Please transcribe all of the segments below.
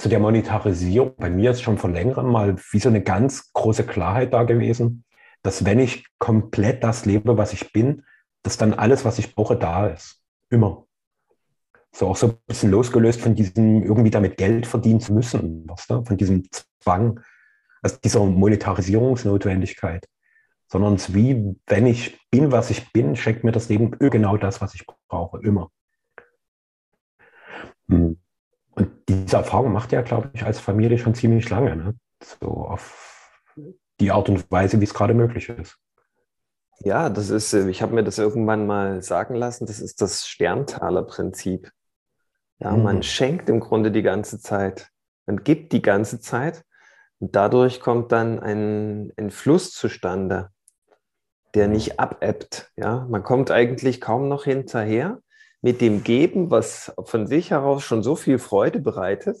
zu der Monetarisierung. Bei mir ist schon vor längerem mal wie so eine ganz große Klarheit da gewesen, dass wenn ich komplett das lebe, was ich bin, dass dann alles, was ich brauche, da ist. Immer. So auch so ein bisschen losgelöst von diesem irgendwie damit Geld verdienen zu müssen, weißt du? von diesem Zwang, also dieser Monetarisierungsnotwendigkeit, sondern es wie, wenn ich bin, was ich bin, schenkt mir das Leben genau das, was ich brauche, immer. Hm. Und diese Erfahrung macht ja, glaube ich, als Familie schon ziemlich lange. Ne? So auf die Art und Weise, wie es gerade möglich ist. Ja, das ist, äh, ich habe mir das irgendwann mal sagen lassen, das ist das Sterntaler-Prinzip. Ja, mhm. man schenkt im Grunde die ganze Zeit. Man gibt die ganze Zeit und dadurch kommt dann ein, ein Fluss zustande, der mhm. nicht abebbt. Ja, man kommt eigentlich kaum noch hinterher mit dem Geben, was von sich heraus schon so viel Freude bereitet,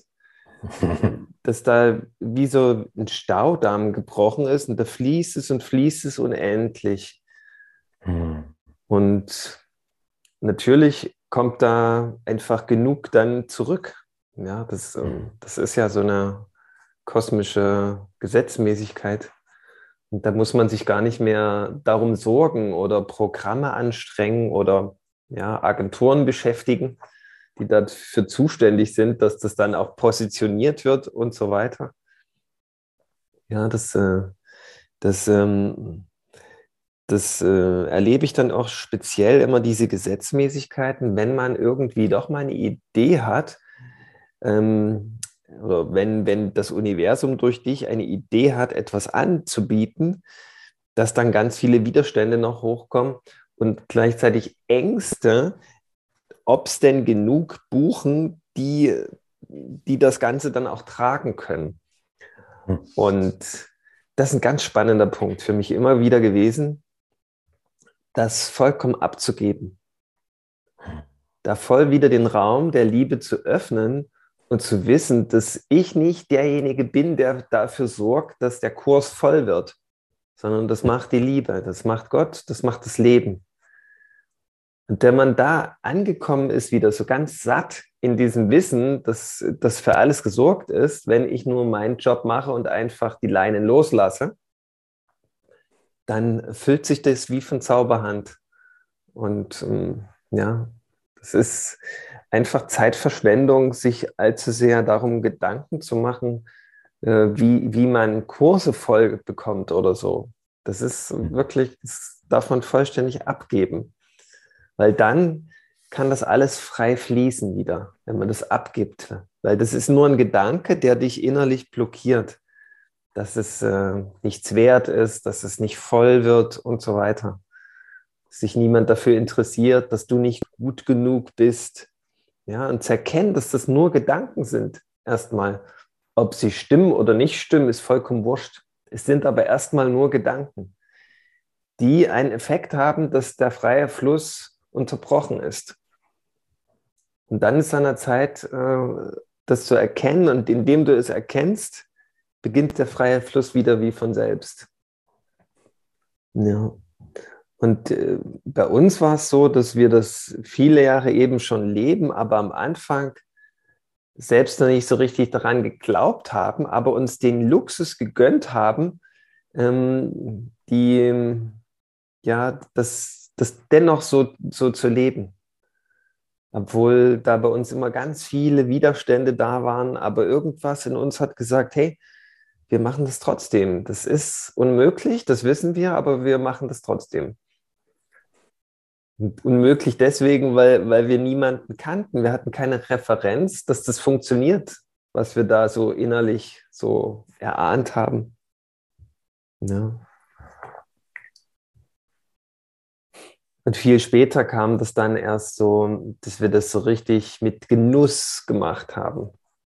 dass da wie so ein Staudamm gebrochen ist und da fließt es und fließt es unendlich. Mhm. Und natürlich kommt da einfach genug dann zurück. Ja, das, mhm. das ist ja so eine kosmische Gesetzmäßigkeit. Und da muss man sich gar nicht mehr darum sorgen oder Programme anstrengen oder ja, Agenturen beschäftigen, die dafür zuständig sind, dass das dann auch positioniert wird und so weiter. Ja, das, äh, das, ähm, das äh, erlebe ich dann auch speziell immer diese Gesetzmäßigkeiten, wenn man irgendwie doch mal eine Idee hat, ähm, oder wenn, wenn das Universum durch dich eine Idee hat, etwas anzubieten, dass dann ganz viele Widerstände noch hochkommen und gleichzeitig Ängste, ob es denn genug buchen, die, die das Ganze dann auch tragen können. Hm. Und das ist ein ganz spannender Punkt für mich immer wieder gewesen, das vollkommen abzugeben. Da voll wieder den Raum der Liebe zu öffnen und zu wissen, dass ich nicht derjenige bin, der dafür sorgt, dass der Kurs voll wird, sondern das macht die Liebe, das macht Gott, das macht das Leben. Und wenn man da angekommen ist, wieder so ganz satt in diesem Wissen, dass das für alles gesorgt ist, wenn ich nur meinen Job mache und einfach die Leinen loslasse, dann füllt sich das wie von Zauberhand. Und ähm, ja, das ist einfach Zeitverschwendung, sich allzu sehr darum Gedanken zu machen, äh, wie, wie man Kurse voll bekommt oder so. Das ist mhm. wirklich, das darf man vollständig abgeben weil dann kann das alles frei fließen wieder, wenn man das abgibt. Weil das ist nur ein Gedanke, der dich innerlich blockiert, dass es äh, nichts wert ist, dass es nicht voll wird und so weiter. Dass sich niemand dafür interessiert, dass du nicht gut genug bist. Ja, und zu erkennen, dass das nur Gedanken sind, erstmal. Ob sie stimmen oder nicht stimmen, ist vollkommen wurscht. Es sind aber erstmal nur Gedanken, die einen Effekt haben, dass der freie Fluss unterbrochen ist. Und dann ist an der Zeit, äh, das zu erkennen und indem du es erkennst, beginnt der freie Fluss wieder wie von selbst. Ja. Und äh, bei uns war es so, dass wir das viele Jahre eben schon leben, aber am Anfang selbst noch nicht so richtig daran geglaubt haben, aber uns den Luxus gegönnt haben, ähm, die, ja, das das dennoch so, so zu leben. Obwohl da bei uns immer ganz viele Widerstände da waren, aber irgendwas in uns hat gesagt, hey, wir machen das trotzdem. Das ist unmöglich, das wissen wir, aber wir machen das trotzdem. Und unmöglich deswegen, weil, weil wir niemanden kannten. Wir hatten keine Referenz, dass das funktioniert, was wir da so innerlich so erahnt haben. Ja. Und viel später kam das dann erst so, dass wir das so richtig mit Genuss gemacht haben.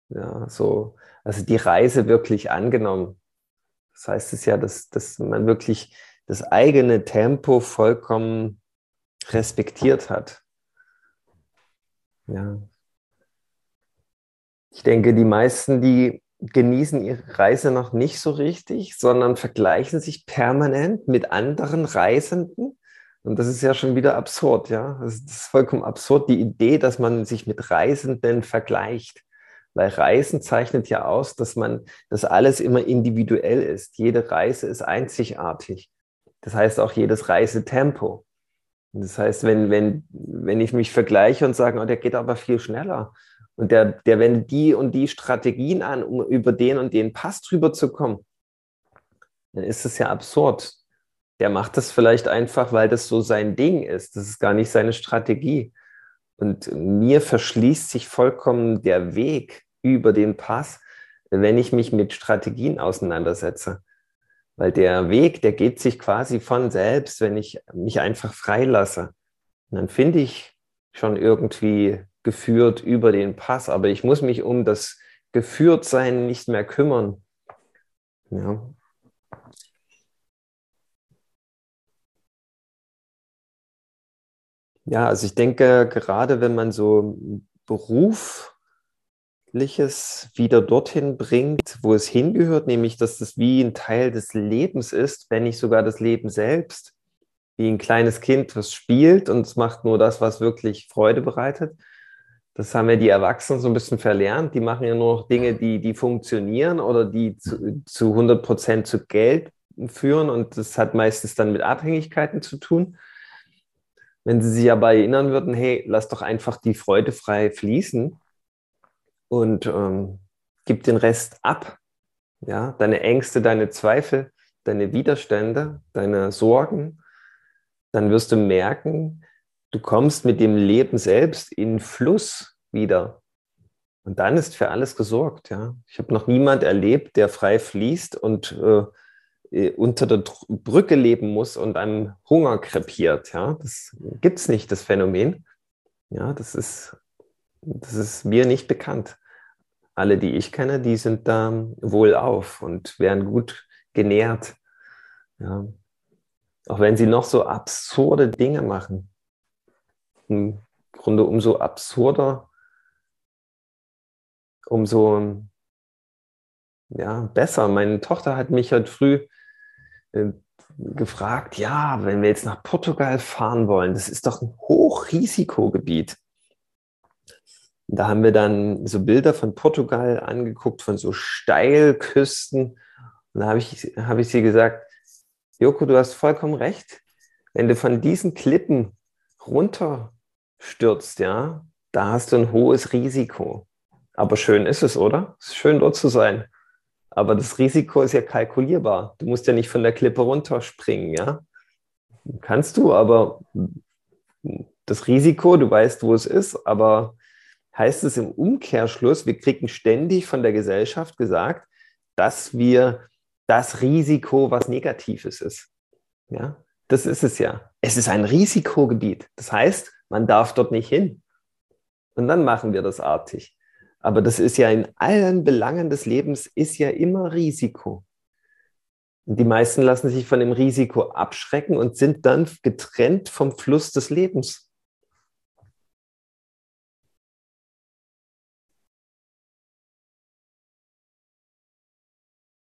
Ja, so, also die Reise wirklich angenommen. Das heißt es ja, dass, dass man wirklich das eigene Tempo vollkommen respektiert hat. Ja. Ich denke, die meisten, die genießen ihre Reise noch nicht so richtig, sondern vergleichen sich permanent mit anderen Reisenden und das ist ja schon wieder absurd, ja. Das ist vollkommen absurd, die Idee, dass man sich mit Reisenden vergleicht. Weil Reisen zeichnet ja aus, dass man, dass alles immer individuell ist. Jede Reise ist einzigartig. Das heißt auch jedes Reisetempo. Das heißt, wenn, wenn, wenn ich mich vergleiche und sage, oh, der geht aber viel schneller und der, der wendet die und die Strategien an, um über den und den Pass drüber zu kommen, dann ist es ja absurd. Der macht das vielleicht einfach, weil das so sein Ding ist. Das ist gar nicht seine Strategie. Und mir verschließt sich vollkommen der Weg über den Pass, wenn ich mich mit Strategien auseinandersetze. Weil der Weg, der geht sich quasi von selbst, wenn ich mich einfach freilasse. Und dann finde ich schon irgendwie geführt über den Pass, aber ich muss mich um das Geführtsein nicht mehr kümmern. Ja. Ja, also ich denke, gerade wenn man so Beruf Weltliches wieder dorthin bringt, wo es hingehört, nämlich dass das wie ein Teil des Lebens ist, wenn nicht sogar das Leben selbst, wie ein kleines Kind, was spielt und es macht nur das, was wirklich Freude bereitet. Das haben ja die Erwachsenen so ein bisschen verlernt. Die machen ja nur noch Dinge, die, die funktionieren oder die zu, zu 100 Prozent zu Geld führen und das hat meistens dann mit Abhängigkeiten zu tun. Wenn sie sich aber erinnern würden, hey, lass doch einfach die Freude frei fließen, und ähm, gib den Rest ab. Ja, deine Ängste, deine Zweifel, deine Widerstände, deine Sorgen, dann wirst du merken, du kommst mit dem Leben selbst in Fluss wieder. Und dann ist für alles gesorgt. Ja. Ich habe noch niemand erlebt, der frei fließt und äh, unter der Brücke leben muss und einem Hunger krepiert. Ja. Das gibt es nicht, das Phänomen. Ja, das ist das ist mir nicht bekannt. Alle, die ich kenne, die sind da wohlauf und werden gut genährt. Ja. Auch wenn sie noch so absurde Dinge machen. Im Grunde umso absurder, umso ja, besser. Meine Tochter hat mich heute früh äh, gefragt, ja, wenn wir jetzt nach Portugal fahren wollen, das ist doch ein Hochrisikogebiet. Da haben wir dann so Bilder von Portugal angeguckt, von so Steilküsten. Und da habe ich, hab ich sie gesagt, Joko, du hast vollkommen recht. Wenn du von diesen Klippen runterstürzt, ja, da hast du ein hohes Risiko. Aber schön ist es, oder? Es ist schön dort zu sein. Aber das Risiko ist ja kalkulierbar. Du musst ja nicht von der Klippe runterspringen, ja. Kannst du, aber das Risiko, du weißt, wo es ist, aber heißt es im Umkehrschluss, wir kriegen ständig von der Gesellschaft gesagt, dass wir das Risiko was Negatives ist. Ja, das ist es ja. Es ist ein Risikogebiet. Das heißt, man darf dort nicht hin. Und dann machen wir das artig. Aber das ist ja in allen Belangen des Lebens ist ja immer Risiko. Und die meisten lassen sich von dem Risiko abschrecken und sind dann getrennt vom Fluss des Lebens.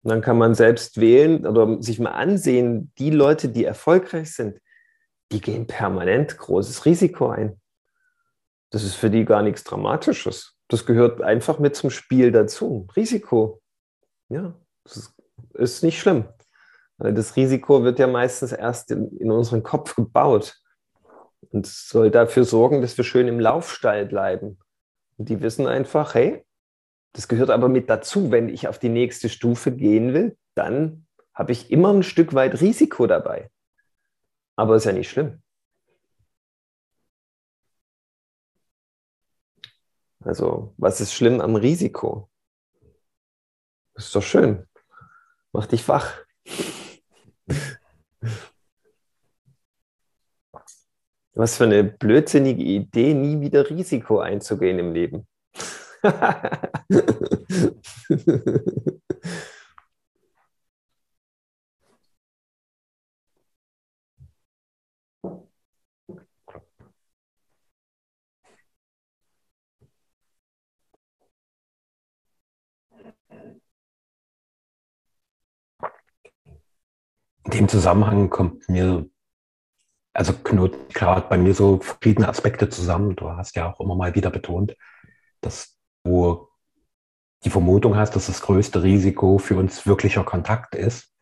Und dann kann man selbst wählen oder sich mal ansehen, die Leute, die erfolgreich sind, die gehen permanent großes Risiko ein. Das ist für die gar nichts Dramatisches. Das gehört einfach mit zum Spiel dazu. Risiko. Ja, das ist nicht schlimm. Das Risiko wird ja meistens erst in, in unseren Kopf gebaut und soll dafür sorgen, dass wir schön im Laufstall bleiben. Und die wissen einfach, hey, das gehört aber mit dazu. Wenn ich auf die nächste Stufe gehen will, dann habe ich immer ein Stück weit Risiko dabei. Aber ist ja nicht schlimm. Also, was ist schlimm am Risiko? Das ist doch schön. Mach dich wach. Was für eine blödsinnige Idee, nie wieder Risiko einzugehen im Leben. In dem Zusammenhang kommt mir, also knotet gerade bei mir so verschiedene Aspekte zusammen. Du hast ja auch immer mal wieder betont, dass du die Vermutung hast, dass das größte Risiko für uns wirklicher Kontakt ist.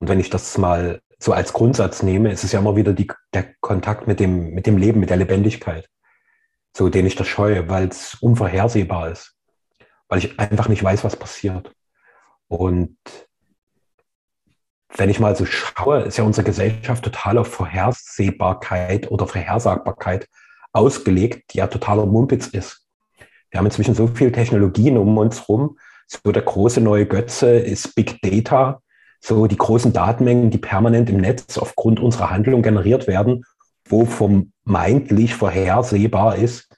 Und wenn ich das mal so als Grundsatz nehme, ist es ja immer wieder die, der Kontakt mit dem, mit dem Leben, mit der Lebendigkeit, so den ich das scheue, weil es unvorhersehbar ist, weil ich einfach nicht weiß, was passiert. Und wenn ich mal so schaue, ist ja unsere Gesellschaft total auf Vorhersehbarkeit oder Vorhersagbarkeit ausgelegt, die ja totaler Mumpitz ist. Wir haben inzwischen so viele Technologien um uns rum. So der große neue Götze ist Big Data, so die großen Datenmengen, die permanent im Netz aufgrund unserer Handlung generiert werden, wo vermeintlich vorhersehbar ist,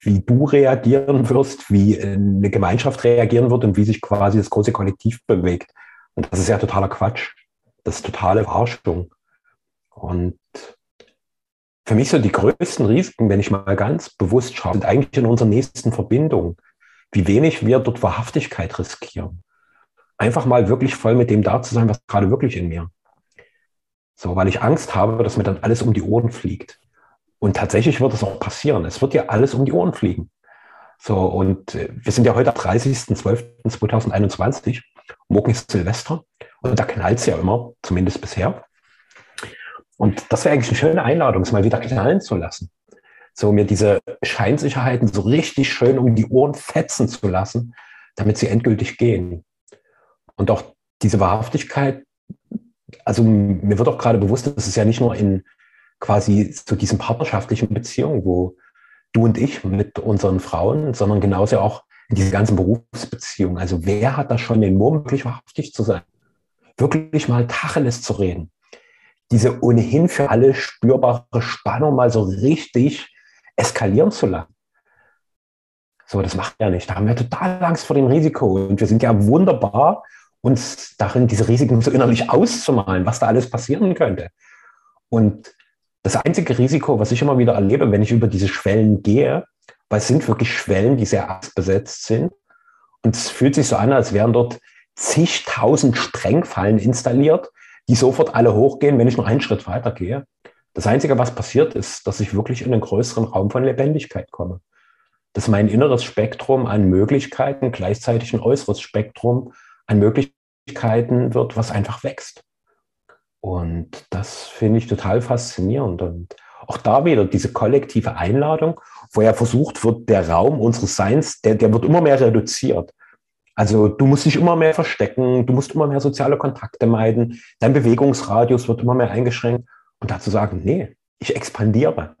wie du reagieren wirst, wie eine Gemeinschaft reagieren wird und wie sich quasi das große Kollektiv bewegt. Und das ist ja totaler Quatsch. Das ist totale Verarschung. Und für mich so die größten Risiken, wenn ich mal ganz bewusst schaue, sind eigentlich in unserer nächsten Verbindung. Wie wenig wir dort Wahrhaftigkeit riskieren. Einfach mal wirklich voll mit dem da zu sein, was gerade wirklich in mir. So, weil ich Angst habe, dass mir dann alles um die Ohren fliegt. Und tatsächlich wird es auch passieren. Es wird ja alles um die Ohren fliegen. So, und äh, wir sind ja heute am 30.12.2021. Morgen ist Silvester. Und da knallt es ja immer, zumindest bisher. Und das wäre eigentlich eine schöne Einladung, es mal wieder knallen zu lassen. So mir diese Scheinsicherheiten so richtig schön um die Ohren fetzen zu lassen, damit sie endgültig gehen. Und auch diese Wahrhaftigkeit, also mir wird auch gerade bewusst, dass es ja nicht nur in quasi zu diesen partnerschaftlichen Beziehungen, wo du und ich mit unseren Frauen, sondern genauso auch diese ganzen Berufsbeziehungen. Also wer hat da schon den Mumm, wirklich wahrhaftig zu sein? Wirklich mal Tacheles zu reden. Diese ohnehin für alle spürbare Spannung mal so richtig eskalieren zu lassen. So, das macht er nicht. Da haben wir total Angst vor dem Risiko. Und wir sind ja wunderbar, uns darin diese Risiken so innerlich auszumalen, was da alles passieren könnte. Und das einzige Risiko, was ich immer wieder erlebe, wenn ich über diese Schwellen gehe, weil es sind wirklich Schwellen, die sehr angstbesetzt sind. Und es fühlt sich so an, als wären dort zigtausend Sprengfallen installiert, die sofort alle hochgehen, wenn ich nur einen Schritt weiter gehe. Das Einzige, was passiert, ist, dass ich wirklich in einen größeren Raum von Lebendigkeit komme. Dass mein inneres Spektrum an Möglichkeiten gleichzeitig ein äußeres Spektrum an Möglichkeiten wird, was einfach wächst. Und das finde ich total faszinierend. Und auch da wieder diese kollektive Einladung, ja versucht wird, der Raum unseres Seins, der, der wird immer mehr reduziert. Also du musst dich immer mehr verstecken, du musst immer mehr soziale Kontakte meiden, dein Bewegungsradius wird immer mehr eingeschränkt. Und dazu sagen, nee, ich expandiere.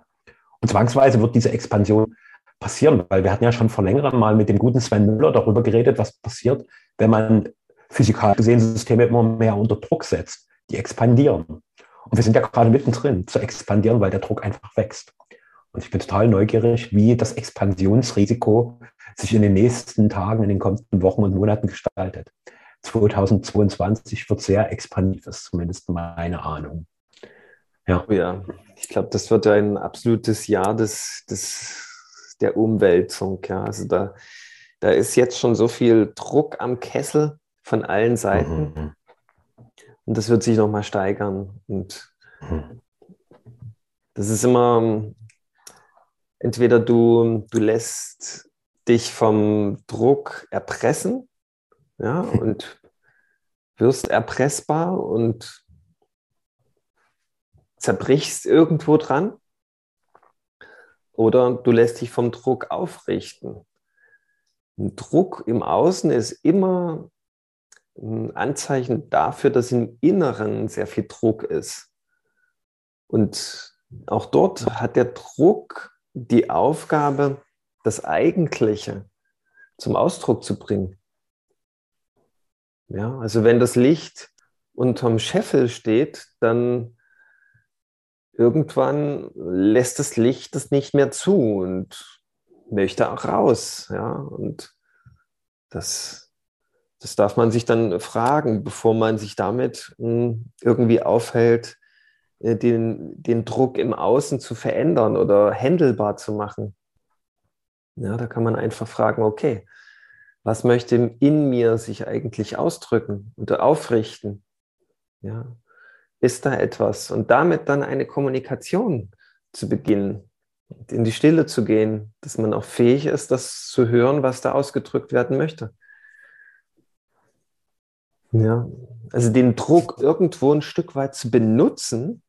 Und zwangsweise wird diese Expansion passieren, weil wir hatten ja schon vor längerem mal mit dem guten Sven Müller darüber geredet, was passiert, wenn man physikalisch gesehen Systeme immer mehr unter Druck setzt. Die expandieren. Und wir sind ja gerade mittendrin zu expandieren, weil der Druck einfach wächst. Und ich bin total neugierig, wie das Expansionsrisiko sich in den nächsten Tagen, in den kommenden Wochen und Monaten gestaltet. 2022 wird sehr expandiv, ist zumindest meine Ahnung. Ja, oh ja. ich glaube, das wird ein absolutes Jahr des, des, der Umwälzung. Ja. Also da, da ist jetzt schon so viel Druck am Kessel von allen Seiten. Mhm. Und das wird sich nochmal steigern. Und mhm. das ist immer, entweder du, du lässt dich vom Druck erpressen ja, und wirst erpressbar und zerbrichst irgendwo dran. Oder du lässt dich vom Druck aufrichten. Ein Druck im Außen ist immer ein Anzeichen dafür, dass im Inneren sehr viel Druck ist. Und auch dort hat der Druck die Aufgabe, das Eigentliche zum Ausdruck zu bringen. Ja, also wenn das Licht unterm Scheffel steht, dann irgendwann lässt das Licht das nicht mehr zu und möchte auch raus. Ja, und das, das darf man sich dann fragen, bevor man sich damit hm, irgendwie aufhält, den, den Druck im Außen zu verändern oder händelbar zu machen. Ja, da kann man einfach fragen, okay, was möchte in mir sich eigentlich ausdrücken oder aufrichten? Ja, ist da etwas? Und damit dann eine Kommunikation zu beginnen. in die Stille zu gehen, dass man auch fähig ist, das zu hören, was da ausgedrückt werden möchte. Ja, also den Druck irgendwo ein Stück weit zu benutzen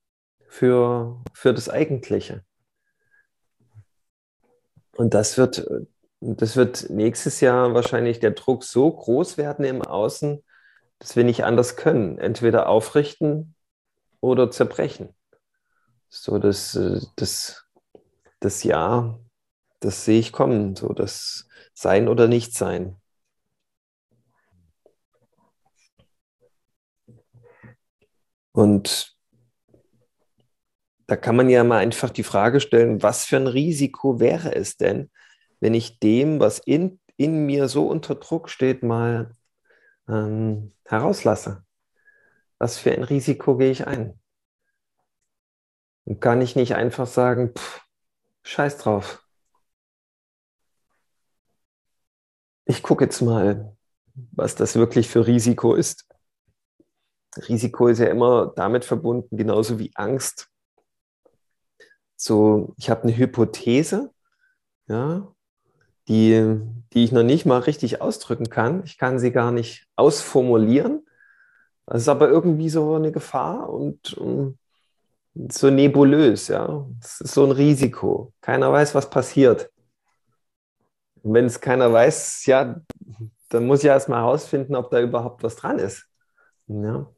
für, für das Eigentliche. Und das wird, das wird nächstes Jahr wahrscheinlich der Druck so groß werden im Außen, dass wir nicht anders können. Entweder aufrichten oder zerbrechen. So, das, das, das Ja, das sehe ich kommen. So, das Sein oder Nicht-Sein. Und da kann man ja mal einfach die Frage stellen, was für ein Risiko wäre es denn, wenn ich dem, was in, in mir so unter Druck steht, mal ähm, herauslasse? Was für ein Risiko gehe ich ein? Und kann ich nicht einfach sagen, pff, scheiß drauf. Ich gucke jetzt mal, was das wirklich für Risiko ist. Risiko ist ja immer damit verbunden, genauso wie Angst. So, ich habe eine Hypothese, ja, die, die ich noch nicht mal richtig ausdrücken kann. Ich kann sie gar nicht ausformulieren. Das ist aber irgendwie so eine Gefahr und, und so nebulös, ja. Das ist so ein Risiko. Keiner weiß, was passiert. Und wenn es keiner weiß, ja, dann muss ich erst mal herausfinden, ob da überhaupt was dran ist. Ja.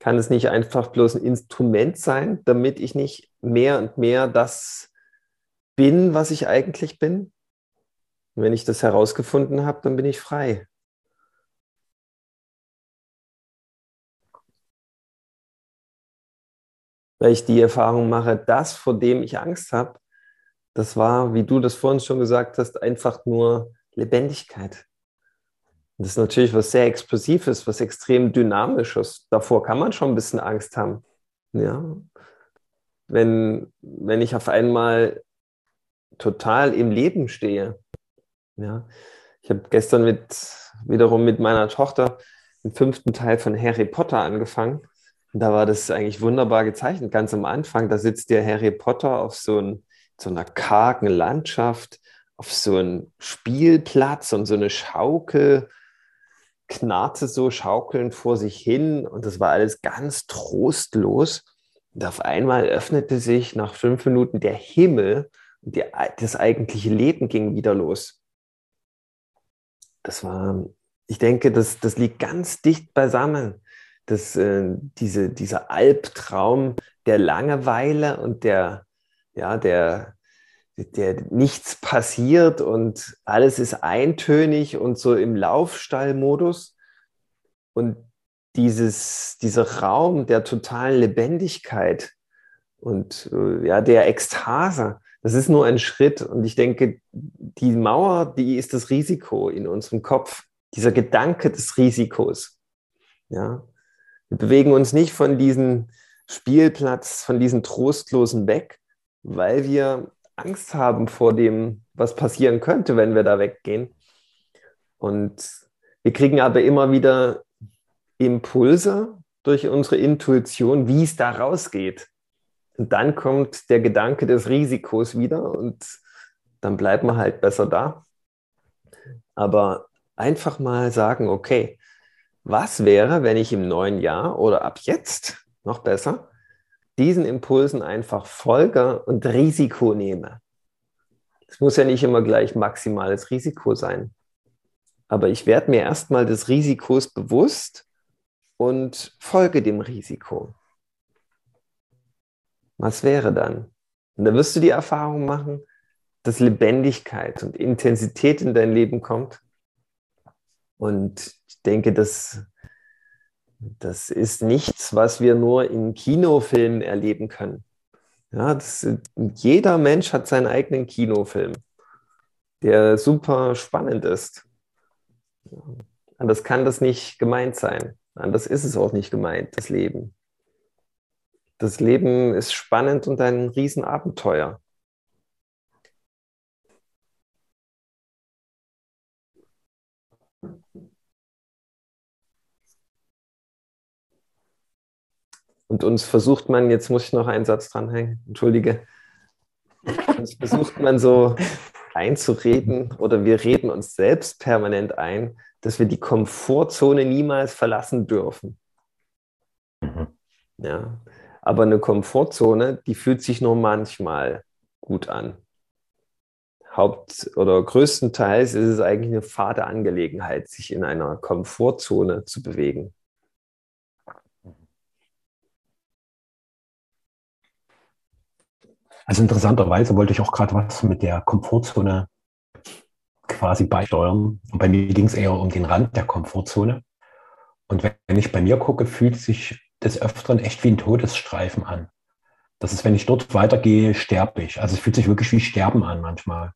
Kann es nicht einfach bloß ein Instrument sein, damit ich nicht mehr und mehr das bin, was ich eigentlich bin? Und wenn ich das herausgefunden habe, dann bin ich frei. Weil ich die Erfahrung mache, das, vor dem ich Angst habe, das war, wie du das vorhin schon gesagt hast, einfach nur Lebendigkeit. Das ist natürlich was sehr Explosives, was extrem Dynamisches. Davor kann man schon ein bisschen Angst haben. Ja. Wenn, wenn ich auf einmal total im Leben stehe. Ja. Ich habe gestern mit, wiederum mit meiner Tochter den fünften Teil von Harry Potter angefangen. Und da war das eigentlich wunderbar gezeichnet. Ganz am Anfang, da sitzt der Harry Potter auf so, ein, so einer kargen Landschaft, auf so einem Spielplatz und so eine Schaukel knarrte so schaukelnd vor sich hin und das war alles ganz trostlos. Und auf einmal öffnete sich nach fünf Minuten der Himmel und die, das eigentliche Leben ging wieder los. Das war, ich denke, das, das liegt ganz dicht beisammen. Das, äh, diese, dieser Albtraum der Langeweile und der, ja, der, der nichts passiert und alles ist eintönig und so im Laufstallmodus. Und dieses, dieser Raum der totalen Lebendigkeit und äh, ja, der Ekstase, das ist nur ein Schritt. Und ich denke, die Mauer, die ist das Risiko in unserem Kopf, dieser Gedanke des Risikos. Ja, wir bewegen uns nicht von diesem Spielplatz, von diesen Trostlosen weg, weil wir Angst haben vor dem, was passieren könnte, wenn wir da weggehen. Und wir kriegen aber immer wieder Impulse durch unsere Intuition, wie es da rausgeht. Und dann kommt der Gedanke des Risikos wieder und dann bleibt man halt besser da. Aber einfach mal sagen, okay, was wäre, wenn ich im neuen Jahr oder ab jetzt noch besser diesen Impulsen einfach folge und Risiko nehme. Es muss ja nicht immer gleich maximales Risiko sein. Aber ich werde mir erstmal des Risikos bewusst und folge dem Risiko. Was wäre dann? Und da wirst du die Erfahrung machen, dass Lebendigkeit und Intensität in dein Leben kommt. Und ich denke, dass das ist nichts, was wir nur in Kinofilmen erleben können. Ja, das, jeder Mensch hat seinen eigenen Kinofilm, der super spannend ist. Anders kann das nicht gemeint sein. Anders ist es auch nicht gemeint, das Leben. Das Leben ist spannend und ein Riesenabenteuer. Und uns versucht man, jetzt muss ich noch einen Satz dranhängen, entschuldige, Das versucht man so einzureden oder wir reden uns selbst permanent ein, dass wir die Komfortzone niemals verlassen dürfen. Mhm. Ja, aber eine Komfortzone, die fühlt sich nur manchmal gut an. Haupt- oder größtenteils ist es eigentlich eine fade Angelegenheit, sich in einer Komfortzone zu bewegen. Also interessanterweise wollte ich auch gerade was mit der Komfortzone quasi beisteuern. Und bei mir ging es eher um den Rand der Komfortzone. Und wenn ich bei mir gucke, fühlt sich des Öfteren echt wie ein Todesstreifen an. Das ist, wenn ich dort weitergehe, sterbe ich. Also es fühlt sich wirklich wie Sterben an manchmal.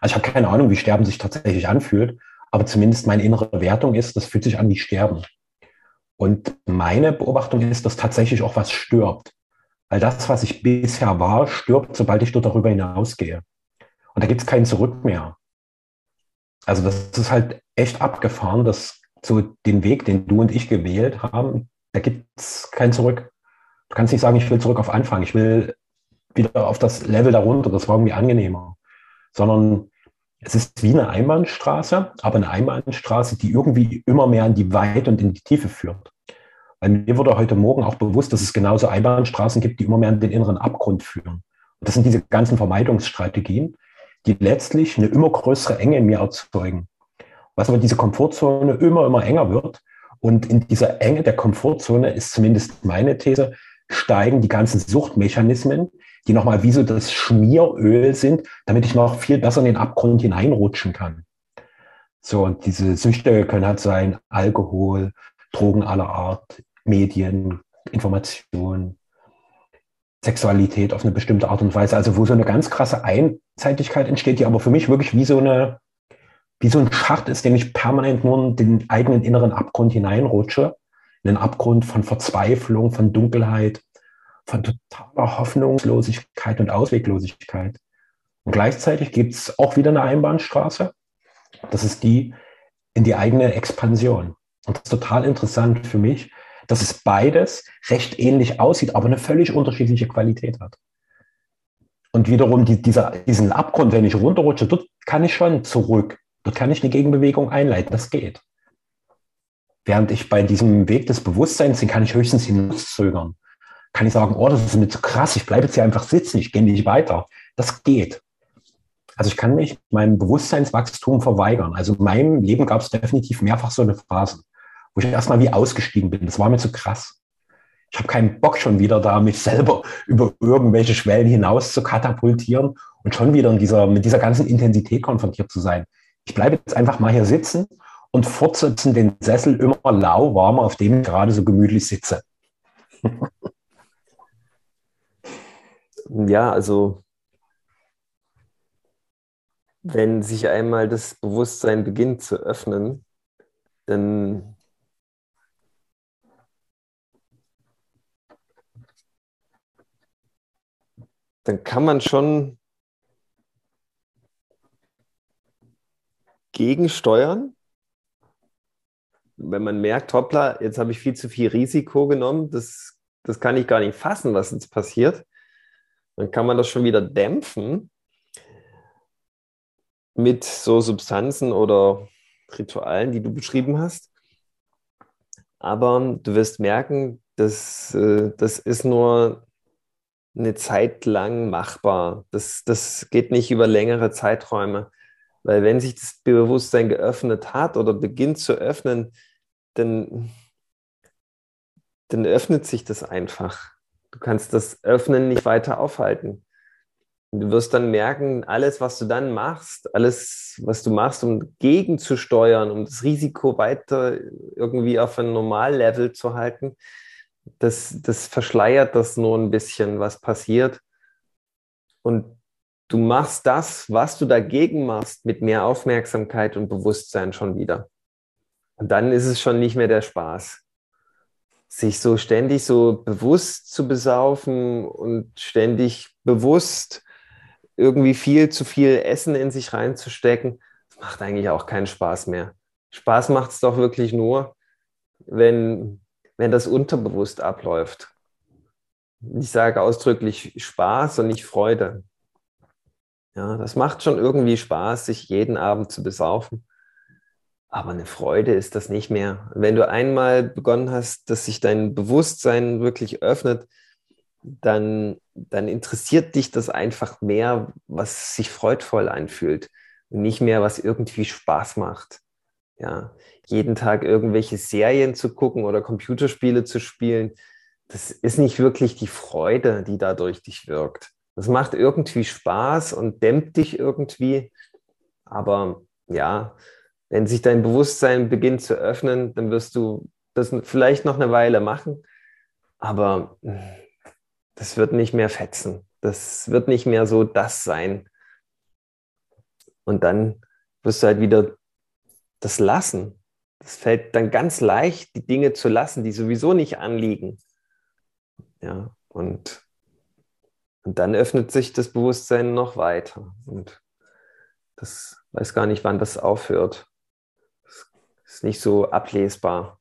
Also ich habe keine Ahnung, wie Sterben sich tatsächlich anfühlt, aber zumindest meine innere Wertung ist, das fühlt sich an wie Sterben. Und meine Beobachtung ist, dass tatsächlich auch was stirbt. Weil das, was ich bisher war, stirbt, sobald ich dort darüber hinausgehe. Und da gibt es kein Zurück mehr. Also das ist halt echt abgefahren, dass so den Weg, den du und ich gewählt haben, da gibt es kein Zurück. Du kannst nicht sagen, ich will zurück auf Anfang, ich will wieder auf das Level darunter, das war irgendwie angenehmer. Sondern es ist wie eine Einbahnstraße, aber eine Einbahnstraße, die irgendwie immer mehr in die Weite und in die Tiefe führt. Weil mir wurde heute Morgen auch bewusst, dass es genauso Einbahnstraßen gibt, die immer mehr in den inneren Abgrund führen. Und das sind diese ganzen Vermeidungsstrategien, die letztlich eine immer größere Enge in mir erzeugen. Was aber diese Komfortzone immer, immer enger wird. Und in dieser Enge der Komfortzone ist zumindest meine These, steigen die ganzen Suchtmechanismen, die nochmal wie so das Schmieröl sind, damit ich noch viel besser in den Abgrund hineinrutschen kann. So, und diese Süchte können halt sein Alkohol, Drogen aller Art, Medien, Information, Sexualität auf eine bestimmte Art und Weise. Also wo so eine ganz krasse Einseitigkeit entsteht, die aber für mich wirklich wie so eine, wie so ein Schacht ist, den ich permanent nur in den eigenen inneren Abgrund hineinrutsche. In den Abgrund von Verzweiflung, von Dunkelheit, von totaler Hoffnungslosigkeit und Ausweglosigkeit. Und gleichzeitig gibt es auch wieder eine Einbahnstraße. Das ist die in die eigene Expansion. Und das ist total interessant für mich, dass es beides recht ähnlich aussieht, aber eine völlig unterschiedliche Qualität hat. Und wiederum die, dieser, diesen Abgrund, wenn ich runterrutsche, dort kann ich schon zurück. Dort kann ich eine Gegenbewegung einleiten. Das geht. Während ich bei diesem Weg des Bewusstseins, den kann ich höchstens hinauszögern. Kann ich sagen, oh, das ist mir zu krass, ich bleibe jetzt hier einfach sitzen, ich gehe nicht weiter. Das geht. Also ich kann mich meinem Bewusstseinswachstum verweigern. Also in meinem Leben gab es definitiv mehrfach so eine Phase wo ich erstmal wie ausgestiegen bin. Das war mir zu krass. Ich habe keinen Bock schon wieder da, mich selber über irgendwelche Schwellen hinaus zu katapultieren und schon wieder in dieser, mit dieser ganzen Intensität konfrontiert zu sein. Ich bleibe jetzt einfach mal hier sitzen und fortsetzen den Sessel immer lauwarm, auf dem ich gerade so gemütlich sitze. ja, also wenn sich einmal das Bewusstsein beginnt zu öffnen, dann dann kann man schon gegensteuern. Wenn man merkt, hoppla, jetzt habe ich viel zu viel Risiko genommen, das, das kann ich gar nicht fassen, was jetzt passiert, dann kann man das schon wieder dämpfen mit so Substanzen oder Ritualen, die du beschrieben hast. Aber du wirst merken, dass, äh, das ist nur eine Zeit lang machbar. Das, das geht nicht über längere Zeiträume. Weil wenn sich das Bewusstsein geöffnet hat oder beginnt zu öffnen, dann, dann öffnet sich das einfach. Du kannst das Öffnen nicht weiter aufhalten. Du wirst dann merken, alles, was du dann machst, alles, was du machst, um gegenzusteuern, um das Risiko weiter irgendwie auf ein Normallevel zu halten, das, das verschleiert das nur ein bisschen, was passiert. Und du machst das, was du dagegen machst, mit mehr Aufmerksamkeit und Bewusstsein schon wieder. Und dann ist es schon nicht mehr der Spaß. Sich so ständig so bewusst zu besaufen und ständig bewusst irgendwie viel zu viel Essen in sich reinzustecken, macht eigentlich auch keinen Spaß mehr. Spaß macht es doch wirklich nur, wenn wenn das unterbewusst abläuft. Ich sage ausdrücklich Spaß und nicht Freude. Ja, das macht schon irgendwie Spaß, sich jeden Abend zu besaufen. Aber eine Freude ist das nicht mehr. Wenn du einmal begonnen hast, dass sich dein Bewusstsein wirklich öffnet, dann, dann interessiert dich das einfach mehr, was sich freudvoll anfühlt und nicht mehr, was irgendwie Spaß macht. Ja, jeden Tag irgendwelche Serien zu gucken oder Computerspiele zu spielen, das ist nicht wirklich die Freude, die da durch dich wirkt. Das macht irgendwie Spaß und dämmt dich irgendwie. Aber ja, wenn sich dein Bewusstsein beginnt zu öffnen, dann wirst du das vielleicht noch eine Weile machen, aber das wird nicht mehr fetzen. Das wird nicht mehr so das sein. Und dann wirst du halt wieder das lassen. Das fällt dann ganz leicht, die Dinge zu lassen, die sowieso nicht anliegen. Ja, und, und dann öffnet sich das Bewusstsein noch weiter. Und das weiß gar nicht, wann das aufhört. Ist nicht so ablesbar.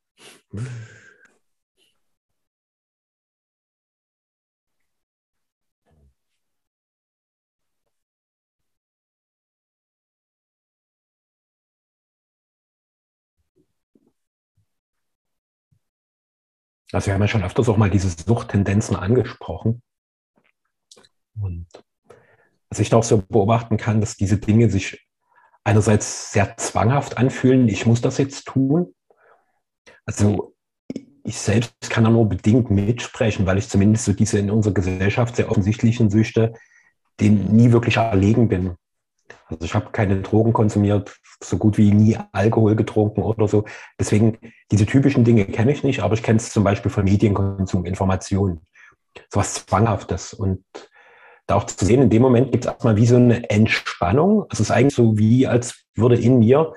Also wir haben ja schon öfters auch mal diese Suchttendenzen angesprochen. Und was ich da auch so beobachten kann, dass diese Dinge sich einerseits sehr zwanghaft anfühlen, ich muss das jetzt tun. Also ich selbst kann da nur bedingt mitsprechen, weil ich zumindest so diese in unserer Gesellschaft sehr offensichtlichen Süchte, denen nie wirklich erlegen bin. Also ich habe keine Drogen konsumiert, so gut wie nie Alkohol getrunken oder so. Deswegen, diese typischen Dinge kenne ich nicht, aber ich kenne es zum Beispiel von Medienkonsum, Informationen. So was Zwanghaftes. Und da auch zu sehen, in dem Moment gibt es erstmal wie so eine Entspannung. Es ist eigentlich so wie, als würde in mir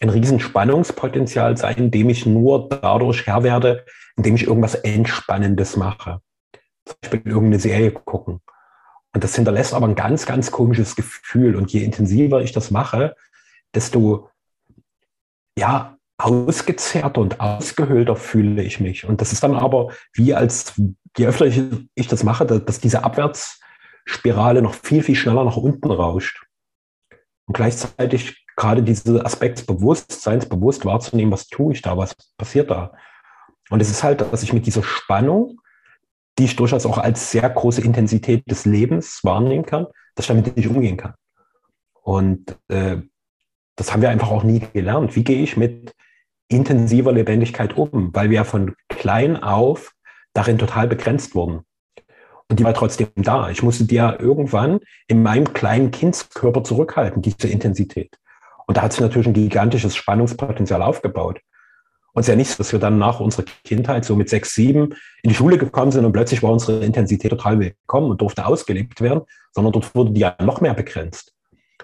ein riesen Spannungspotenzial sein, dem ich nur dadurch Herr werde, indem ich irgendwas Entspannendes mache. Zum Beispiel irgendeine Serie gucken. Und das hinterlässt aber ein ganz, ganz komisches Gefühl. Und je intensiver ich das mache, desto ja, ausgezerrter und ausgehöhlter fühle ich mich. Und das ist dann aber wie als, je öfter ich, ich das mache, dass diese Abwärts, Spirale noch viel, viel schneller nach unten rauscht. Und gleichzeitig gerade diese Aspekt Bewusstseins, bewusst wahrzunehmen, was tue ich da, was passiert da. Und es ist halt, dass ich mit dieser Spannung, die ich durchaus auch als sehr große Intensität des Lebens wahrnehmen kann, dass ich damit nicht umgehen kann. Und äh, das haben wir einfach auch nie gelernt. Wie gehe ich mit intensiver Lebendigkeit um? Weil wir ja von klein auf darin total begrenzt wurden. Und die war trotzdem da. Ich musste die ja irgendwann in meinem kleinen Kindskörper zurückhalten, diese Intensität. Und da hat sich natürlich ein gigantisches Spannungspotenzial aufgebaut. Und es ist ja nicht so, dass wir dann nach unserer Kindheit so mit sechs, sieben in die Schule gekommen sind und plötzlich war unsere Intensität total willkommen und durfte ausgelebt werden, sondern dort wurde die ja noch mehr begrenzt.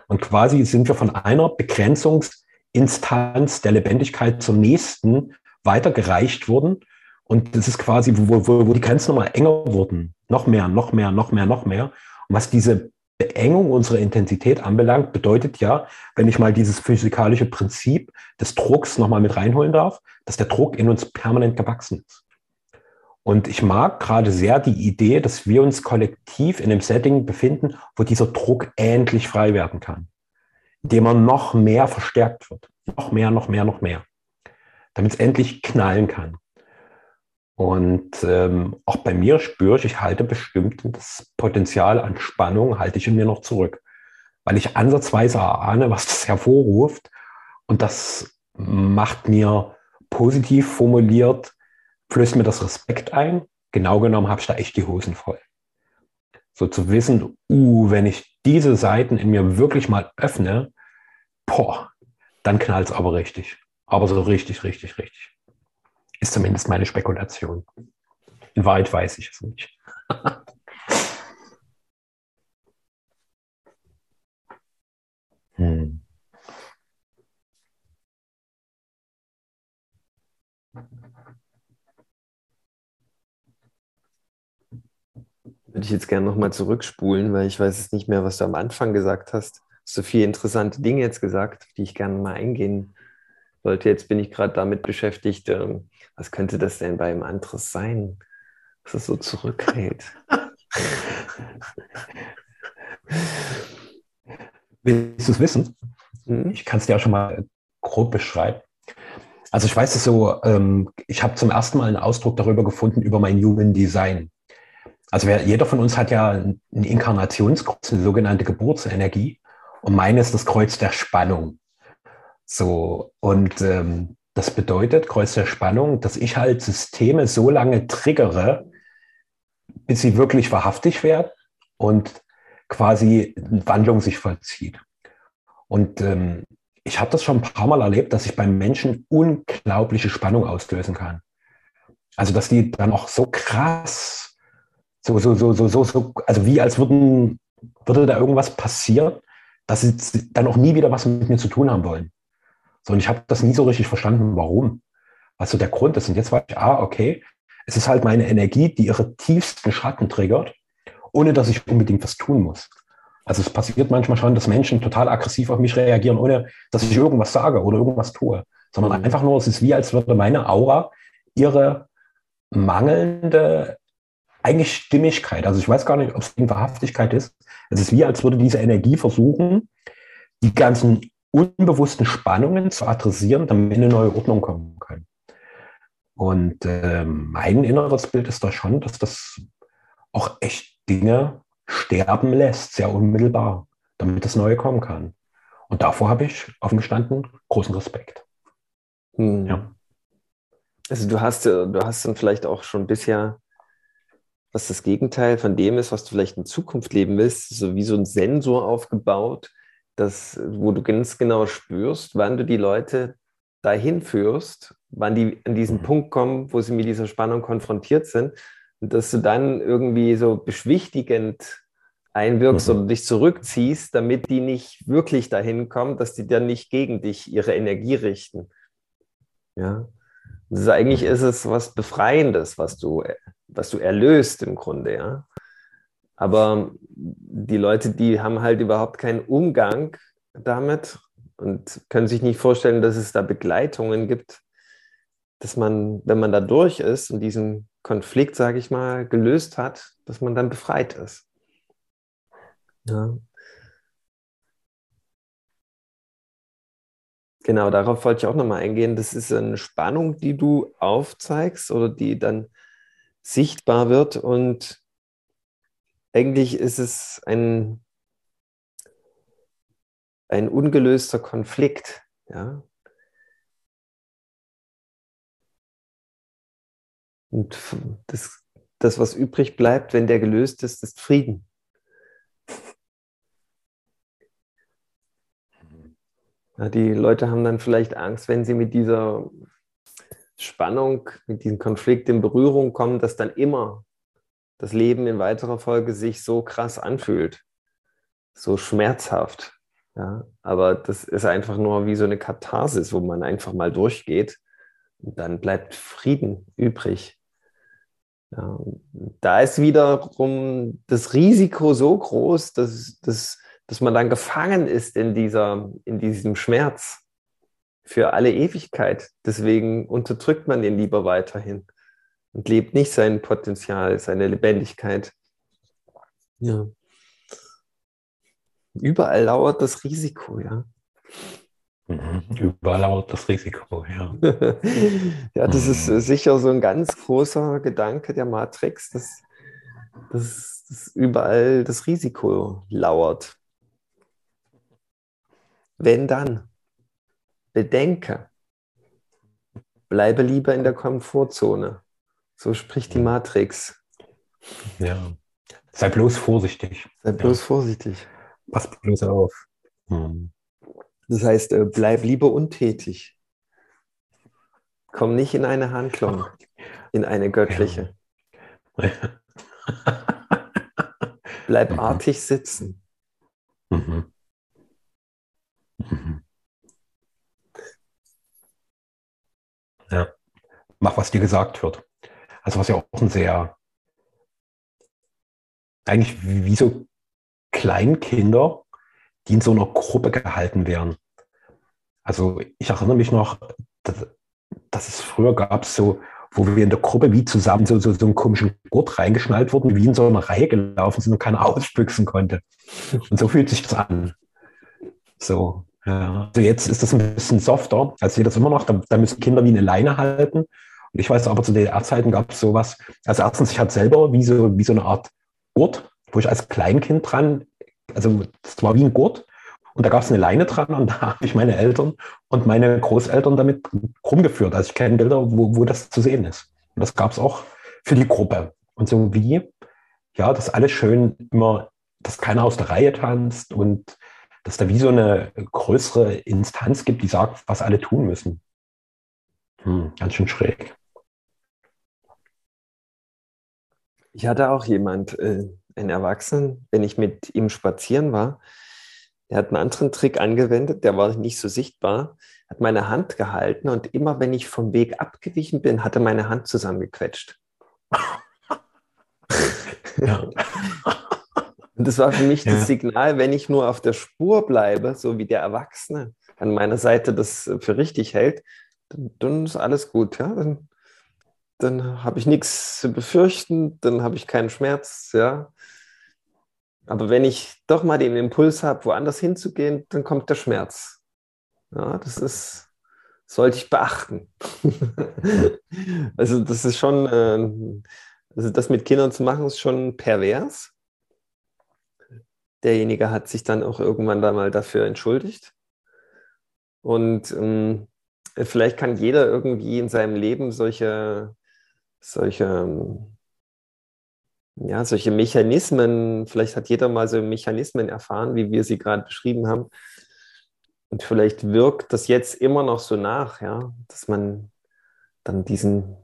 Und quasi sind wir von einer Begrenzungsinstanz der Lebendigkeit zur nächsten weitergereicht worden und das ist quasi, wo, wo, wo die Grenzen nochmal enger wurden. Noch mehr, noch mehr, noch mehr, noch mehr. Und was diese Beengung unserer Intensität anbelangt, bedeutet ja, wenn ich mal dieses physikalische Prinzip des Drucks nochmal mit reinholen darf, dass der Druck in uns permanent gewachsen ist. Und ich mag gerade sehr die Idee, dass wir uns kollektiv in einem Setting befinden, wo dieser Druck endlich frei werden kann, indem er noch mehr verstärkt wird. Noch mehr, noch mehr, noch mehr. Damit es endlich knallen kann. Und ähm, auch bei mir spüre ich, ich halte bestimmt das Potenzial an Spannung, halte ich in mir noch zurück, weil ich ansatzweise ahne, was das hervorruft. Und das macht mir positiv formuliert, flößt mir das Respekt ein. Genau genommen habe ich da echt die Hosen voll. So zu wissen, uh, wenn ich diese Seiten in mir wirklich mal öffne, boah, dann knallt es aber richtig. Aber so richtig, richtig, richtig. Ist zumindest meine Spekulation. In Wahrheit weiß ich es nicht. hm. Würde ich jetzt gerne nochmal zurückspulen, weil ich weiß es nicht mehr, was du am Anfang gesagt hast. So viele interessante Dinge jetzt gesagt, die ich gerne mal eingehen wollte. Jetzt bin ich gerade damit beschäftigt, ähm, was könnte das denn bei einem Andres sein, was es so zurückhält? Willst du es wissen? Mhm. Ich kann es dir auch schon mal grob beschreiben. Also ich weiß es so, ähm, ich habe zum ersten Mal einen Ausdruck darüber gefunden, über mein Human Design. Also wer, jeder von uns hat ja ein Inkarnationskreuz, eine sogenannte Geburtsenergie. Und meine ist das Kreuz der Spannung. So, und ähm, das bedeutet, Kreuz der Spannung, dass ich halt Systeme so lange triggere, bis sie wirklich wahrhaftig werden und quasi Wandlung sich vollzieht. Und ähm, ich habe das schon ein paar Mal erlebt, dass ich beim Menschen unglaubliche Spannung auslösen kann. Also, dass die dann auch so krass, so, so, so, so, so, so also wie als würden, würde da irgendwas passieren, dass sie dann auch nie wieder was mit mir zu tun haben wollen. So, und ich habe das nie so richtig verstanden, warum. Was so der Grund ist. Und jetzt war ich, ah, okay, es ist halt meine Energie, die ihre tiefsten Schatten triggert, ohne dass ich unbedingt was tun muss. Also es passiert manchmal schon, dass Menschen total aggressiv auf mich reagieren, ohne dass ich irgendwas sage oder irgendwas tue, sondern mhm. einfach nur, es ist wie, als würde meine Aura ihre mangelnde eigentlich Stimmigkeit, also ich weiß gar nicht, ob es Wahrhaftigkeit ist, es ist wie, als würde diese Energie versuchen, die ganzen unbewussten Spannungen zu adressieren, damit eine neue Ordnung kommen kann. Und äh, mein inneres Bild ist da schon, dass das auch echt Dinge sterben lässt, sehr unmittelbar, damit das Neue kommen kann. Und davor habe ich offen gestanden großen Respekt. Hm. Ja. Also du hast, äh, du hast dann vielleicht auch schon bisher, was das Gegenteil von dem ist, was du vielleicht in Zukunft leben willst, so wie so ein Sensor aufgebaut, das, wo du ganz genau spürst, wann du die Leute dahin führst, wann die an diesen mhm. Punkt kommen, wo sie mit dieser Spannung konfrontiert sind und dass du dann irgendwie so beschwichtigend einwirkst mhm. oder dich zurückziehst, damit die nicht wirklich dahin kommen, dass die dann nicht gegen dich ihre Energie richten. Ja. Das ist, eigentlich ist es was Befreiendes, was du, was du erlöst im Grunde, ja. Aber die Leute, die haben halt überhaupt keinen Umgang damit und können sich nicht vorstellen, dass es da Begleitungen gibt, dass man, wenn man da durch ist und diesen Konflikt, sage ich mal, gelöst hat, dass man dann befreit ist. Ja. Genau, darauf wollte ich auch nochmal eingehen. Das ist eine Spannung, die du aufzeigst oder die dann sichtbar wird. Und eigentlich ist es ein, ein ungelöster Konflikt. Ja? Und das, das, was übrig bleibt, wenn der gelöst ist, ist Frieden. Ja, die Leute haben dann vielleicht Angst, wenn sie mit dieser Spannung, mit diesem Konflikt in Berührung kommen, dass dann immer das Leben in weiterer Folge sich so krass anfühlt, so schmerzhaft. Ja, aber das ist einfach nur wie so eine Katharsis, wo man einfach mal durchgeht und dann bleibt Frieden übrig. Ja, da ist wiederum das Risiko so groß, dass, dass, dass man dann gefangen ist in, dieser, in diesem Schmerz für alle Ewigkeit. Deswegen unterdrückt man ihn lieber weiterhin und lebt nicht sein Potenzial, seine Lebendigkeit. Ja. Überall lauert das Risiko, ja. Mhm. Überall lauert das Risiko, ja. ja, das ist mhm. sicher so ein ganz großer Gedanke der Matrix, dass, dass, dass überall das Risiko lauert. Wenn dann, bedenke, bleibe lieber in der Komfortzone. So spricht die Matrix. Ja. Sei bloß vorsichtig. Sei bloß ja. vorsichtig. Pass bloß auf. Hm. Das heißt, äh, bleib lieber untätig. Komm nicht in eine Handlung, in eine göttliche. Ja. bleib mhm. artig sitzen. Mhm. Mhm. Ja. Mach, was dir gesagt wird. Also was ja auch ein sehr, eigentlich wie so Kleinkinder, die in so einer Gruppe gehalten werden. Also ich erinnere mich noch, dass, dass es früher gab so, wo wir in der Gruppe wie zusammen so, so, so einen komischen Gurt reingeschnallt wurden, wie in so einer Reihe gelaufen sind und keiner ausbüchsen konnte. Und so fühlt sich das an. So, ja. Also jetzt ist das ein bisschen softer. Also ich sehe das immer noch, da, da müssen Kinder wie eine Leine halten. Ich weiß aber, zu DDR-Zeiten gab es sowas. Also erstens, ich hatte selber wie so, wie so eine Art Gurt, wo ich als Kleinkind dran, also das war wie ein Gurt. Und da gab es eine Leine dran und da habe ich meine Eltern und meine Großeltern damit rumgeführt. Also ich kenne Bilder, wo, wo das zu sehen ist. Und das gab es auch für die Gruppe. Und so wie, ja, das alles schön immer, dass keiner aus der Reihe tanzt und dass da wie so eine größere Instanz gibt, die sagt, was alle tun müssen. Hm, ganz schön schräg. Ich hatte auch jemand, äh, einen Erwachsenen, wenn ich mit ihm spazieren war, der hat einen anderen Trick angewendet, der war nicht so sichtbar, hat meine Hand gehalten und immer wenn ich vom Weg abgewichen bin, hat er meine Hand zusammengequetscht. ja. Und das war für mich ja. das Signal, wenn ich nur auf der Spur bleibe, so wie der Erwachsene an meiner Seite das für richtig hält, dann, dann ist alles gut. Ja? Dann, dann habe ich nichts zu befürchten, dann habe ich keinen Schmerz. Ja? Aber wenn ich doch mal den Impuls habe, woanders hinzugehen, dann kommt der Schmerz. Ja, das ist, sollte ich beachten. also das ist schon, äh, also das mit Kindern zu machen, ist schon pervers. Derjenige hat sich dann auch irgendwann da mal dafür entschuldigt. Und ähm, vielleicht kann jeder irgendwie in seinem Leben solche, solche ähm, ja, solche Mechanismen, vielleicht hat jeder mal so Mechanismen erfahren, wie wir sie gerade beschrieben haben. Und vielleicht wirkt das jetzt immer noch so nach, ja, dass man dann diesen,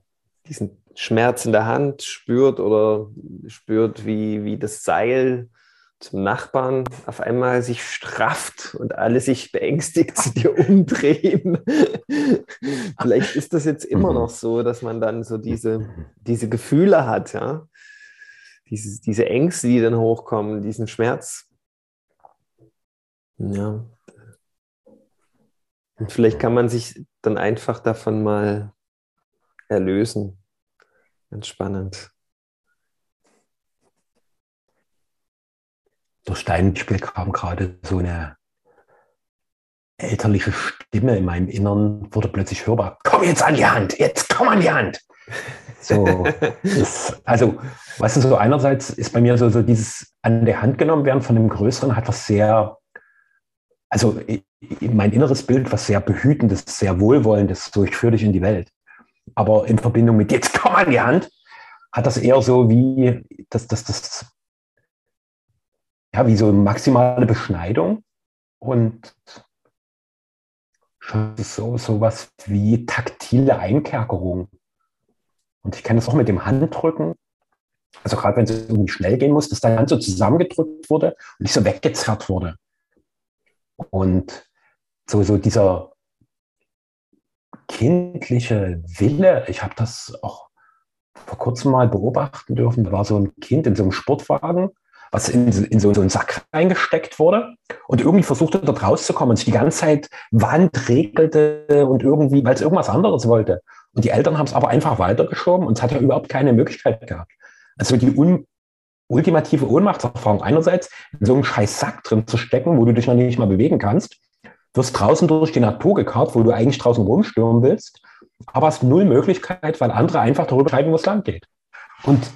diesen Schmerz in der Hand spürt oder spürt, wie, wie das Seil zum Nachbarn auf einmal sich strafft und alle sich beängstigt zu dir umdrehen. Vielleicht ist das jetzt immer mhm. noch so, dass man dann so diese, diese Gefühle hat, ja diese, diese Ängste, die dann hochkommen, diesen Schmerz. Ja. Und vielleicht kann man sich dann einfach davon mal erlösen. Ganz spannend. Durch dein Spiel kam gerade so eine elterliche Stimme in meinem Innern, wurde plötzlich hörbar. Komm jetzt an die Hand, jetzt komm an die Hand. So, das, also, weißt du, so einerseits ist bei mir so, so dieses an der Hand genommen werden von dem Größeren hat was sehr, also mein inneres Bild, was sehr behütendes, sehr wohlwollendes, so ich führe dich in die Welt. Aber in Verbindung mit jetzt komm an die Hand, hat das eher so wie, das, das, das, ja, wie so maximale Beschneidung und so, so was wie taktile Einkerkerung. Und ich kenne das auch mit dem Handrücken. Also gerade wenn es irgendwie schnell gehen muss, dass deine Hand so zusammengedrückt wurde und nicht so weggezerrt wurde. Und so, so dieser kindliche Wille, ich habe das auch vor kurzem mal beobachten dürfen, da war so ein Kind in so einem Sportwagen, was in, in so, einen Sack reingesteckt wurde und irgendwie versuchte dort rauszukommen und sich die ganze Zeit Wand regelte und irgendwie, weil es irgendwas anderes wollte. Und die Eltern haben es aber einfach weitergeschoben und es hat ja überhaupt keine Möglichkeit gehabt. Also die un ultimative Ohnmachtserfahrung einerseits, in so einem scheiß Sack drin zu stecken, wo du dich noch nicht mal bewegen kannst, wirst draußen durch die Natur gekarrt, wo du eigentlich draußen rumstürmen willst, aber hast null Möglichkeit, weil andere einfach darüber schreiben, wo es lang geht. Und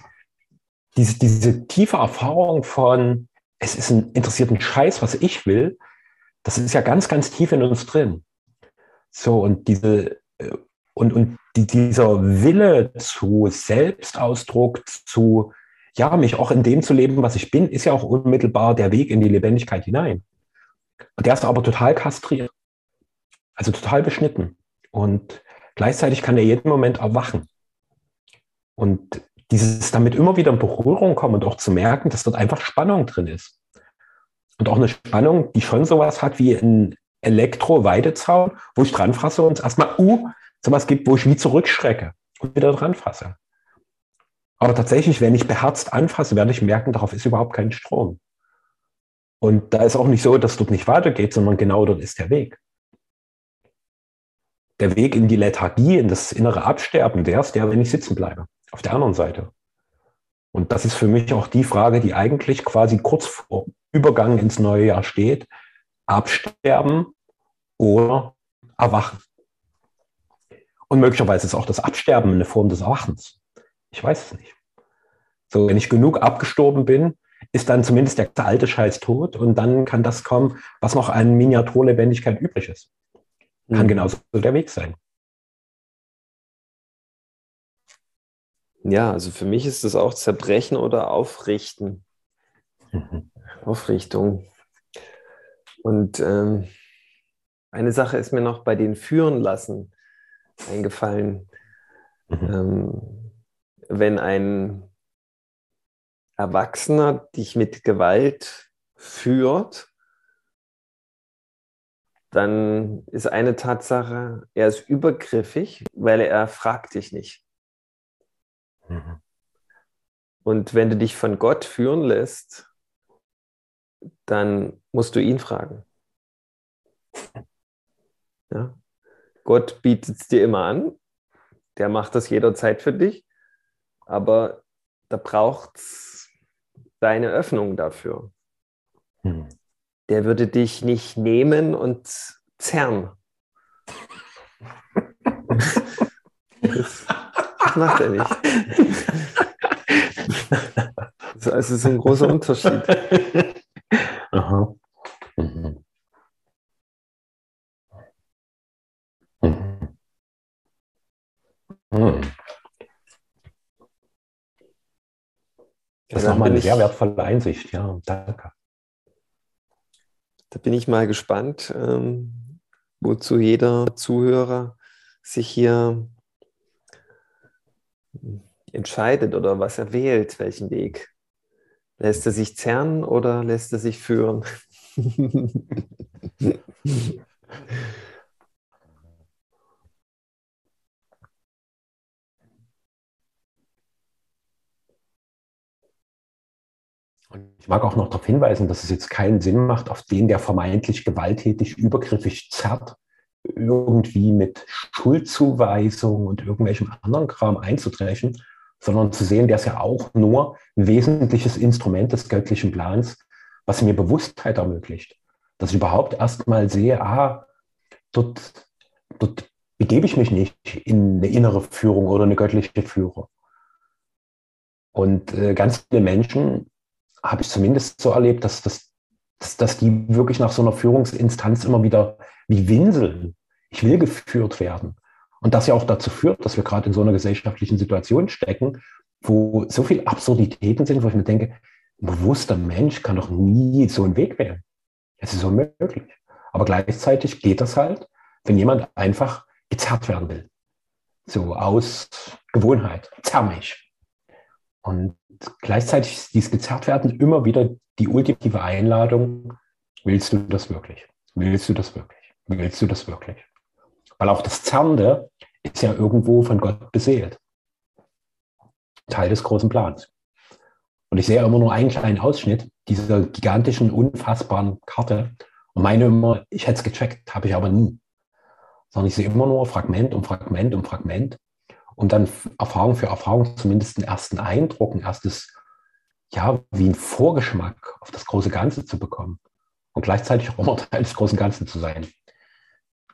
diese, diese tiefe Erfahrung von, es ist ein interessierten Scheiß, was ich will, das ist ja ganz, ganz tief in uns drin. So, und diese, äh, und, und die, dieser Wille zu Selbstausdruck, zu, ja, mich auch in dem zu leben, was ich bin, ist ja auch unmittelbar der Weg in die Lebendigkeit hinein. Und der ist aber total kastriert. Also total beschnitten. Und gleichzeitig kann er jeden Moment erwachen. Und dieses damit immer wieder in Berührung kommen und auch zu merken, dass dort einfach Spannung drin ist. Und auch eine Spannung, die schon sowas hat wie ein Elektro-Weidezaun, wo ich dran fasse und erstmal, uh, sowas gibt, wo ich wie zurückschrecke und wieder dran fasse. Aber tatsächlich, wenn ich beherzt anfasse, werde ich merken, darauf ist überhaupt kein Strom. Und da ist auch nicht so, dass dort nicht weitergeht, sondern genau dort ist der Weg. Der Weg in die Lethargie, in das innere Absterben, der ist der, wenn ich sitzen bleibe. Auf der anderen Seite. Und das ist für mich auch die Frage, die eigentlich quasi kurz vor Übergang ins neue Jahr steht. Absterben oder Erwachen. Und möglicherweise ist auch das Absterben eine Form des Erwachens. Ich weiß es nicht. So, wenn ich genug abgestorben bin, ist dann zumindest der alte Scheiß tot und dann kann das kommen, was noch an Miniaturlebendigkeit übrig ist. Kann mhm. genauso der Weg sein. Ja, also für mich ist das auch Zerbrechen oder Aufrichten. Mhm. Aufrichtung. Und ähm, eine Sache ist mir noch bei den Führen lassen eingefallen. Mhm. Ähm, wenn ein Erwachsener dich mit Gewalt führt, dann ist eine Tatsache, er ist übergriffig, weil er fragt dich nicht. Mhm. Und wenn du dich von Gott führen lässt, dann musst du ihn fragen. Ja? Gott bietet es dir immer an, der macht das jederzeit für dich, aber da braucht es deine Öffnung dafür. Mhm. Der würde dich nicht nehmen und zerren. Das, das macht er nicht. Das also ist ein großer Unterschied. Aha. Mhm. Mhm. Mhm. Das ist nochmal eine sehr wertvolle Einsicht, ja, danke. Da bin ich mal gespannt, ähm, wozu jeder Zuhörer sich hier entscheidet oder was er wählt, welchen Weg. Lässt er sich zerren oder lässt er sich führen? ich mag auch noch darauf hinweisen, dass es jetzt keinen Sinn macht, auf den, der vermeintlich gewalttätig, übergriffig zerrt, irgendwie mit Schuldzuweisung und irgendwelchem anderen Kram einzutreffen, sondern zu sehen, der ist ja auch nur ein wesentliches Instrument des göttlichen Plans, was mir Bewusstheit ermöglicht. Dass ich überhaupt erstmal sehe, ah, dort, dort begebe ich mich nicht in eine innere Führung oder eine göttliche Führung. Und äh, ganz viele Menschen habe ich zumindest so erlebt, dass, dass, dass, dass die wirklich nach so einer Führungsinstanz immer wieder wie winseln. Ich will geführt werden. Und das ja auch dazu führt, dass wir gerade in so einer gesellschaftlichen Situation stecken, wo so viele Absurditäten sind, wo ich mir denke, ein bewusster Mensch kann doch nie so einen Weg wählen. Es ist unmöglich. Aber gleichzeitig geht das halt, wenn jemand einfach gezerrt werden will. So aus Gewohnheit. Zerr mich. Und gleichzeitig ist dieses gezerrt werden immer wieder die ultimative Einladung, willst du das wirklich? Willst du das wirklich? Willst du das wirklich? Weil auch das Zernde ist ja irgendwo von Gott beseelt. Teil des großen Plans. Und ich sehe immer nur einen kleinen Ausschnitt dieser gigantischen, unfassbaren Karte und meine immer, ich hätte es gecheckt, habe ich aber nie. Sondern ich sehe immer nur Fragment um Fragment um Fragment und dann Erfahrung für Erfahrung zumindest einen ersten Eindruck, ein erstes, ja, wie ein Vorgeschmack auf das große Ganze zu bekommen und gleichzeitig auch immer Teil des großen Ganzen zu sein.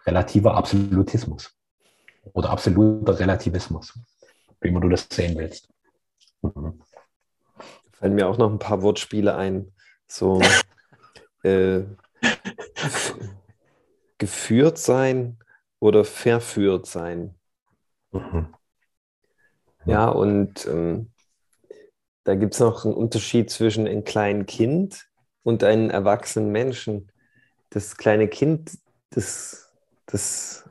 Relativer Absolutismus oder absoluter Relativismus, wie immer du das sehen willst. Mhm. Fallen mir auch noch ein paar Wortspiele ein, so äh, geführt sein oder verführt sein. Mhm. Ja, und ähm, da gibt es noch einen Unterschied zwischen einem kleinen Kind und einem erwachsenen Menschen. Das kleine Kind, das, das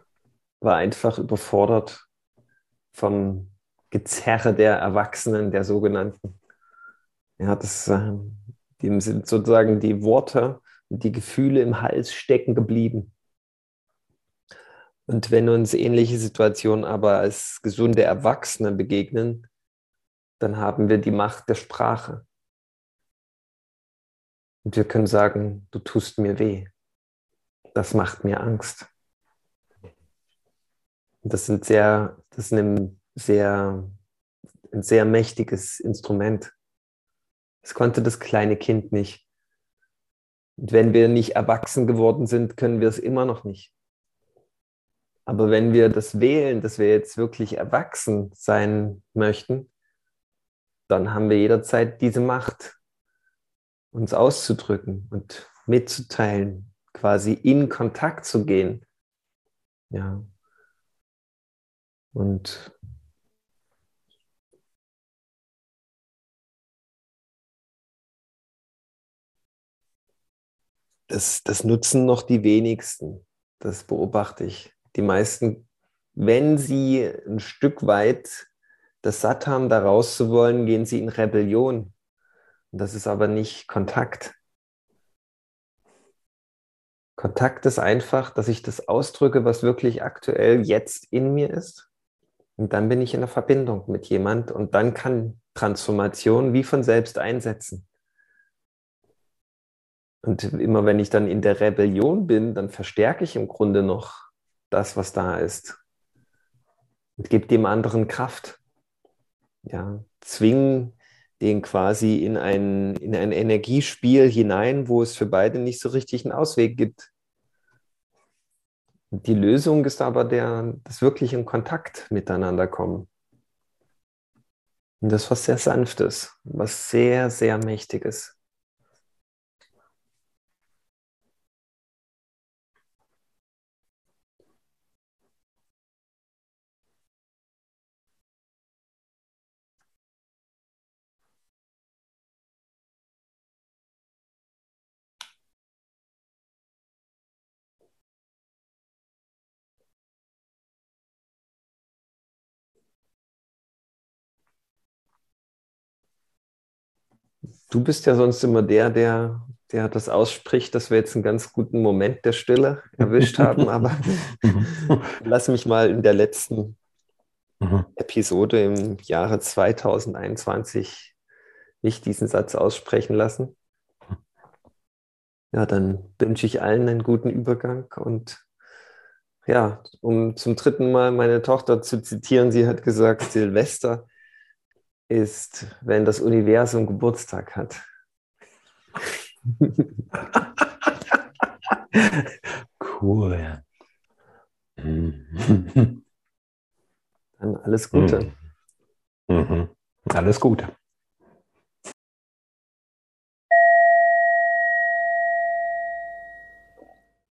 war einfach überfordert vom Gezerre der Erwachsenen, der sogenannten. Ja, das, äh, dem sind sozusagen die Worte und die Gefühle im Hals stecken geblieben. Und wenn uns ähnliche Situationen aber als gesunde Erwachsene begegnen, dann haben wir die Macht der Sprache. Und wir können sagen, du tust mir weh. Das macht mir Angst. Das sind sehr, das ist ein sehr, ein sehr mächtiges Instrument. Das konnte das kleine Kind nicht. Und wenn wir nicht erwachsen geworden sind, können wir es immer noch nicht. Aber wenn wir das wählen, dass wir jetzt wirklich erwachsen sein möchten, dann haben wir jederzeit diese Macht, uns auszudrücken und mitzuteilen, quasi in Kontakt zu gehen. Ja. Und das, das nutzen noch die wenigsten. Das beobachte ich. Die meisten, wenn sie ein Stück weit das satt haben, da rauszuwollen, gehen sie in Rebellion. Und das ist aber nicht Kontakt. Kontakt ist einfach, dass ich das ausdrücke, was wirklich aktuell jetzt in mir ist. Und dann bin ich in der Verbindung mit jemand und dann kann Transformation wie von selbst einsetzen. Und immer wenn ich dann in der Rebellion bin, dann verstärke ich im Grunde noch das, was da ist. Und gebe dem anderen Kraft. Ja, zwingen den quasi in ein, in ein Energiespiel hinein, wo es für beide nicht so richtig einen Ausweg gibt. Die Lösung ist aber der, das wirklich in Kontakt miteinander kommen. Und das was sehr Sanftes, was sehr, sehr Mächtiges. Du bist ja sonst immer der, der, der das ausspricht, dass wir jetzt einen ganz guten Moment der Stille erwischt haben. Aber lass mich mal in der letzten mhm. Episode im Jahre 2021 nicht diesen Satz aussprechen lassen. Ja, dann wünsche ich allen einen guten Übergang und ja, um zum dritten Mal meine Tochter zu zitieren, sie hat gesagt, Silvester ist, wenn das Universum Geburtstag hat. cool. Dann alles Gute. Mhm. Alles Gute.